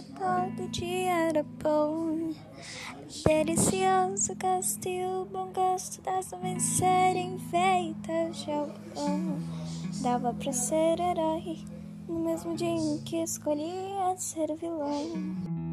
que todo dia era bom. Delicioso gosto e o bom gosto das nuvens serem feitas de algodão. Dava pra ser herói no mesmo dia em que escolhia ser vilão.